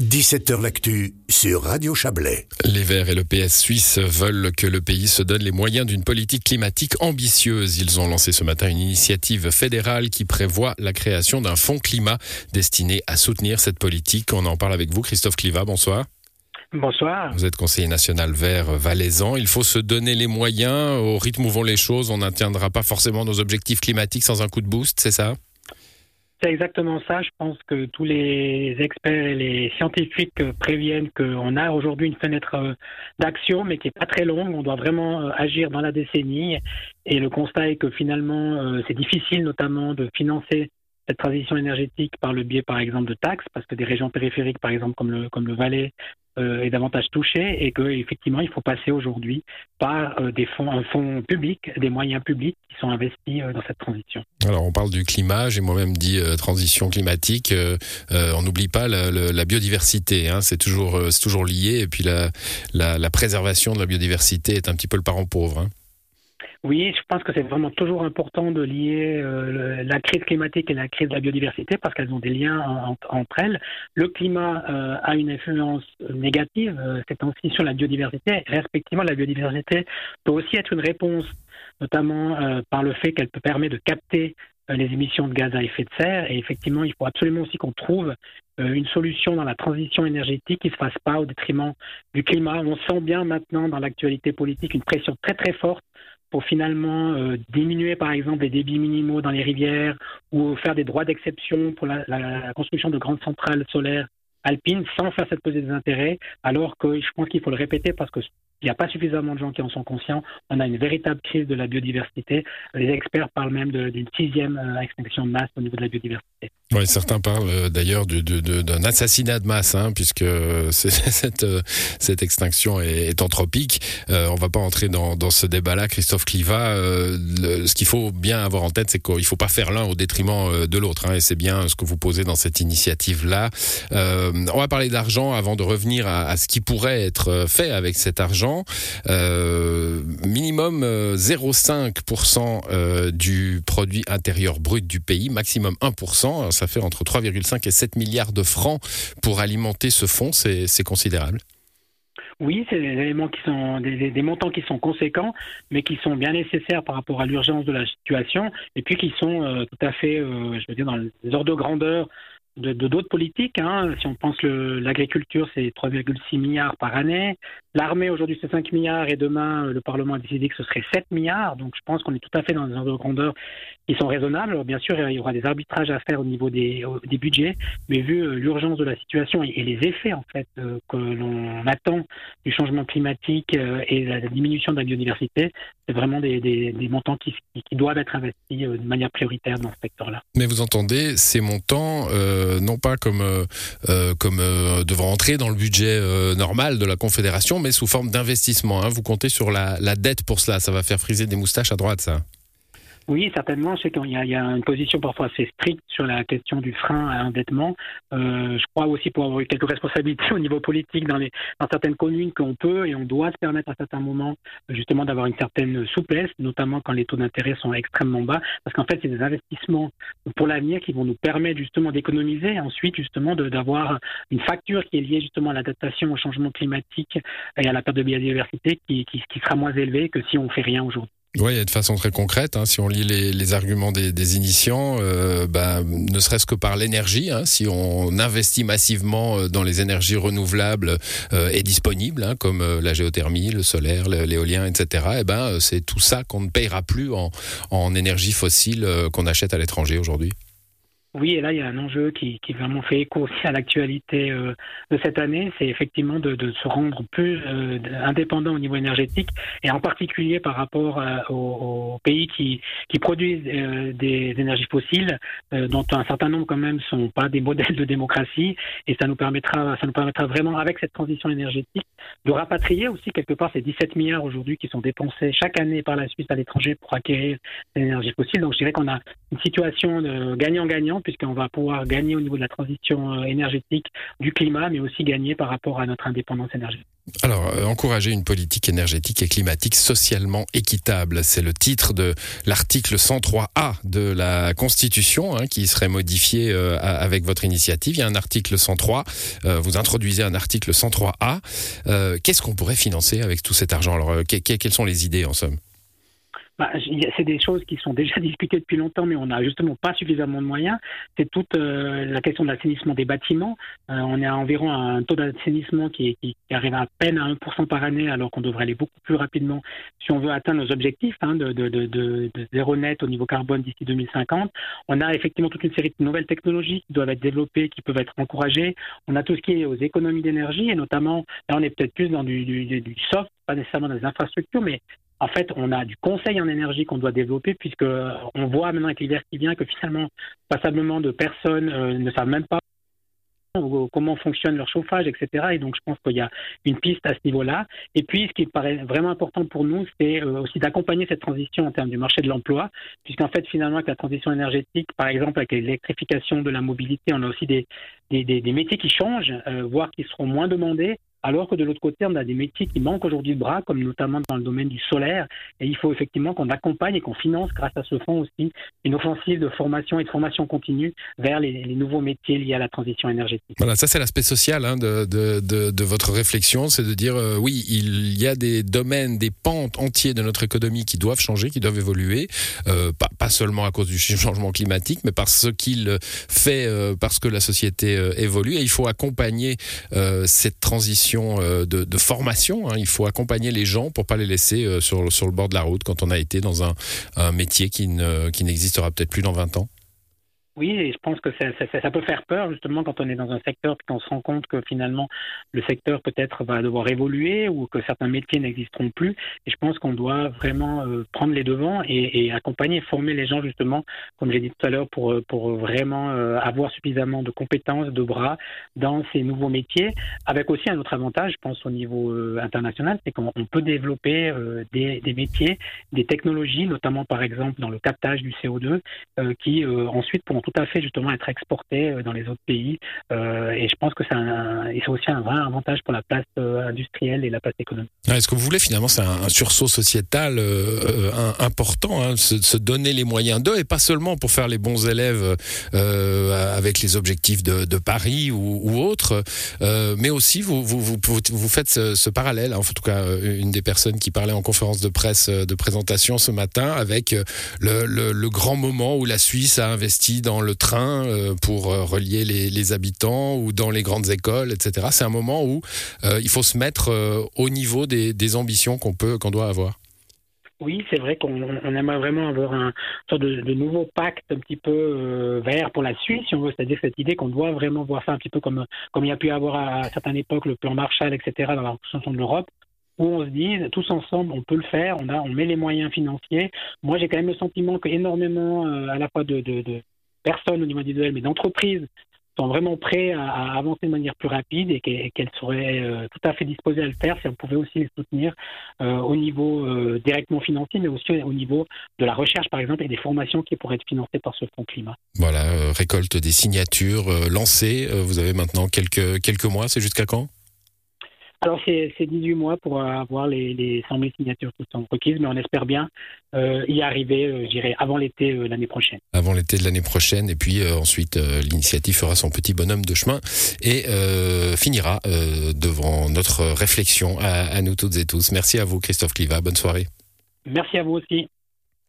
17h L'actu sur Radio Chablais. Les Verts et le PS suisse veulent que le pays se donne les moyens d'une politique climatique ambitieuse. Ils ont lancé ce matin une initiative fédérale qui prévoit la création d'un fonds climat destiné à soutenir cette politique. On en parle avec vous, Christophe Cliva. Bonsoir. Bonsoir. Vous êtes conseiller national vert valaisan. Il faut se donner les moyens. Au rythme où vont les choses, on n'atteindra pas forcément nos objectifs climatiques sans un coup de boost, c'est ça? C'est exactement ça. Je pense que tous les experts et les scientifiques préviennent qu'on a aujourd'hui une fenêtre euh, d'action, mais qui est pas très longue. On doit vraiment euh, agir dans la décennie. Et le constat est que finalement, euh, c'est difficile notamment de financer cette transition énergétique par le biais, par exemple, de taxes, parce que des régions périphériques, par exemple, comme le, comme le Valais, euh, est davantage touché et qu'effectivement, il faut passer aujourd'hui par euh, des fonds, un fonds public, des moyens publics qui sont investis euh, dans cette transition. Alors, on parle du climat, j'ai moi-même dit transition climatique. on n'oublie pas la, biodiversité, hein, c'est toujours, toujours lié. Et puis, la, la, la, préservation de la biodiversité est un petit peu le parent pauvre. Hein. Oui, je pense que c'est vraiment toujours important de lier euh, la crise climatique et la crise de la biodiversité parce qu'elles ont des liens entre elles. Le climat euh, a une influence négative, euh, c'est aussi sur la biodiversité. Respectivement, la biodiversité peut aussi être une réponse, notamment par le fait qu'elle peut permettre de capter les émissions de gaz à effet de serre. Et effectivement, il faut absolument aussi qu'on trouve une solution dans la transition énergétique qui ne se fasse pas au détriment du climat. On sent bien maintenant dans l'actualité politique une pression très très forte pour finalement euh, diminuer par exemple les débits minimaux dans les rivières ou faire des droits d'exception pour la, la, construction de grandes centrales solaires alpines sans faire cette pesée des intérêts, alors que je pense qu'il faut le répéter parce que il n'y a pas suffisamment de gens qui en sont conscients. On a une véritable crise de la biodiversité. Les experts parlent même d'une sixième euh, extinction de masse au niveau de la biodiversité. Oui, certains parlent euh, d'ailleurs d'un assassinat de masse, hein, puisque cette, euh, cette extinction est, anthropique. On on va pas entrer dans, ce débat-là, Christophe Cliva. ce qu'il faut bien avoir en tête, c'est qu'il faut pas faire l'un au détriment de l'autre, hein, et c'est bien ce que vous posez dans cette initiative-là. on va parler d'argent avant de revenir à, à, ce qui pourrait être fait avec cet argent. Euh, minimum 0,5% euh, euh, du produit intérieur brut du pays, maximum 1%. Ça fait entre 3,5 et 7 milliards de francs pour alimenter ce fonds. C'est considérable. Oui, c'est des montants qui sont conséquents, mais qui sont bien nécessaires par rapport à l'urgence de la situation, et puis qui sont tout à fait, je veux dire, dans les ordres de grandeur de d'autres politiques. Hein. Si on pense l'agriculture, c'est 3,6 milliards par année. L'armée, aujourd'hui, c'est 5 milliards et demain, le Parlement a décidé que ce serait 7 milliards. Donc, je pense qu'on est tout à fait dans des ordres de grandeur qui sont raisonnables. bien sûr, il y aura des arbitrages à faire au niveau des, budgets, mais vu euh, l'urgence de la situation et, les effets, en fait, euh, que l'on attend du changement climatique euh, et la, diminution de la biodiversité, c'est vraiment des, montants qui, doivent être investis de manière prioritaire dans ce secteur-là. Mais vous entendez, ces montants, non pas comme, comme devant entrer dans le budget normal de la Confédération, mais sous forme d'investissement. Hein. Vous comptez sur la, la dette pour cela. Ça va faire friser des moustaches à droite, ça. Oui, certainement. Sais qu'il y, y, a une position parfois assez stricte sur la question du frein à l'endettement. Euh, je crois aussi pour avoir eu quelques responsabilités au niveau politique dans, les, dans certaines communes qu'on peut et on doit se permettre à certains moments justement d'avoir une certaine souplesse, notamment quand les taux d'intérêt sont extrêmement bas, parce qu'en fait, c'est des investissements pour l'avenir qui vont nous permettre justement d'économiser et ensuite justement d'avoir une facture qui est liée justement à l'adaptation au changement climatique et à la perte de biodiversité qui, qui, qui sera moins élevée que si on fait rien aujourd'hui. Oui, de façon très concrète, hein, si on lit les, arguments des, initiants, euh, bah, ne serait-ce que par l'énergie, hein, si on investit massivement euh, dans les énergies renouvelables euh, et disponibles, hein, comme la géothermie, le solaire, l'éolien, etc., eh ben, c'est tout ça qu'on ne payera plus en énergie fossile qu'on achète à l'étranger aujourd'hui. Oui, et là, il y a un enjeu qui, vraiment fait écho aussi à l'actualité euh, de cette année, c'est effectivement de, se rendre plus euh, indépendant au niveau énergétique, et en particulier par rapport euh, aux, pays qui, produisent des énergies fossiles, dont un certain nombre quand même sont pas des modèles de démocratie, et ça nous permettra, ça nous permettra vraiment, avec cette transition énergétique, de rapatrier aussi quelque part ces 17 milliards aujourd'hui qui sont dépensés chaque année par la Suisse à l'étranger pour acquérir des énergies fossiles. Donc je dirais qu'on a une situation gagnant-gagnant puisqu'on va pouvoir gagner au niveau de la transition énergétique du climat, mais aussi gagner par rapport à notre indépendance énergétique. Alors, encourager une politique énergétique et climatique socialement équitable, c'est le titre de l'article 103A de la Constitution hein, qui serait modifié avec votre initiative. Il y a un article 103, vous introduisez un article 103A. Qu'est-ce qu'on pourrait financer avec tout cet argent? Alors, quelles sont les idées en somme? Bah, c'est des choses qui sont déjà discutées depuis longtemps, mais on n'a justement pas suffisamment de moyens. C'est toute euh, la question de l'assainissement des bâtiments. Euh, on est à environ un taux d'assainissement qui, qui, arrive à peine à 1% par année, alors qu'on devrait aller beaucoup plus rapidement si on veut atteindre nos objectifs hein, de, de, de, de, zéro net au niveau carbone d'ici 2050. On a effectivement toute une série de nouvelles technologies qui doivent être développées, qui peuvent être encouragées. On a tout ce qui est aux économies d'énergie, et notamment, là on est peut-être plus dans du, du, du soft, pas nécessairement dans les infrastructures, mais en fait, on a du conseil en énergie qu'on doit développer, puisque on voit maintenant avec l'hiver qui vient que finalement, passablement de personnes euh, ne savent même pas comment fonctionne leur chauffage, etc. Et donc, je pense qu'il y a une piste à ce niveau-là. Et puis, ce qui paraît vraiment important pour nous, c'est euh, aussi d'accompagner cette transition en termes du marché de l'emploi, puisqu'en fait, finalement, avec la transition énergétique, par exemple, avec l'électrification de la mobilité, on a aussi des, métiers qui changent, euh, voire qui seront moins demandés alors que de l'autre côté, on a des métiers qui manquent aujourd'hui de bras, comme notamment dans le domaine du solaire, et il faut effectivement qu'on accompagne et qu'on finance, grâce à ce fonds aussi, une offensive de formation et de formation continue vers les, nouveaux métiers liés à la transition énergétique. Voilà, ça c'est l'aspect social hein, de, de, de, votre réflexion, c'est de dire euh, oui, il y a des domaines, des pentes entiers de notre économie qui doivent changer, qui doivent évoluer, euh, pas, pas, seulement à cause du changement climatique, mais parce qu'il fait, euh, parce que la société évolue, et il faut accompagner cette transition euh, de, formation. Hein. Il faut accompagner les gens pour pas les laisser euh, sur, sur le bord de la route quand on a été dans un, un métier qui n'existera peut-être plus dans 20 ans. Oui, et je pense que ça, peut faire peur justement quand on est dans un secteur et qu'on se rend compte que finalement le secteur peut-être va devoir évoluer ou que certains métiers n'existeront plus. Et je pense qu'on doit vraiment euh, prendre les devants et, accompagner, former les gens justement, comme j'ai dit tout à l'heure, pour, pour vraiment euh, avoir suffisamment de compétences, de bras dans ces nouveaux métiers. Avec aussi un autre avantage, je pense au niveau euh, international, c'est qu'on peut développer des, métiers, des technologies, notamment par exemple dans le captage du CO2, qui ensuite pourront tout à fait justement être exporté euh, dans les autres pays. Euh, et je pense que c'est aussi un vrai avantage pour la place euh, industrielle et la place économique. Est-ce que vous voulez finalement, c'est un, sursaut sociétal important, hein, se, donner les moyens d'eux et pas seulement pour faire les bons élèves avec les objectifs de, Paris ou, autres, mais aussi vous, vous, vous, faites ce, parallèle, hein, en tout cas une des personnes qui parlait en conférence de presse de présentation ce matin avec le grand moment où la Suisse a investi dans le train euh, pour euh, relier les, habitants ou dans les grandes écoles, etc. C'est un moment où euh, il faut se mettre au niveau des, ambitions qu'on peut, qu'on doit avoir. Oui, c'est vrai qu'on aimerait vraiment avoir un sorte de, nouveau pacte un petit peu vert pour la Suisse, si on veut, c'est-à-dire cette idée qu'on doit vraiment voir ça un petit peu comme, comme il y a pu avoir à, certaines époques le plan Marshall, etc., dans reconstruction de l'Europe, où on se dit tous ensemble on peut le faire, on a on met les moyens financiers. Moi j'ai quand même le sentiment qu'énormément à la fois de, personnes au niveau individuel, mais d'entreprises sont vraiment prêts à, avancer de manière plus rapide et qu'elles seraient euh, tout à fait disposées à le faire si on pouvait aussi les soutenir euh, au niveau euh, directement financier, mais aussi au niveau de la recherche, par exemple, et des formations qui pourraient être financées par ce fonds climat. Voilà, récolte des signatures lancées. vous avez maintenant quelques, quelques mois, c'est jusqu'à quand? Alors, c'est 18 mois pour avoir les, les 100 000 signatures qui sont requises, mais on espère bien euh, y arriver, euh, je dirais, avant l'été euh, l'année prochaine. Avant l'été de l'année prochaine, et puis ensuite, l'initiative fera son petit bonhomme de chemin et finira devant notre réflexion à, à nous toutes et tous. Merci à vous, Christophe Cliva. Bonne soirée. Merci à vous aussi.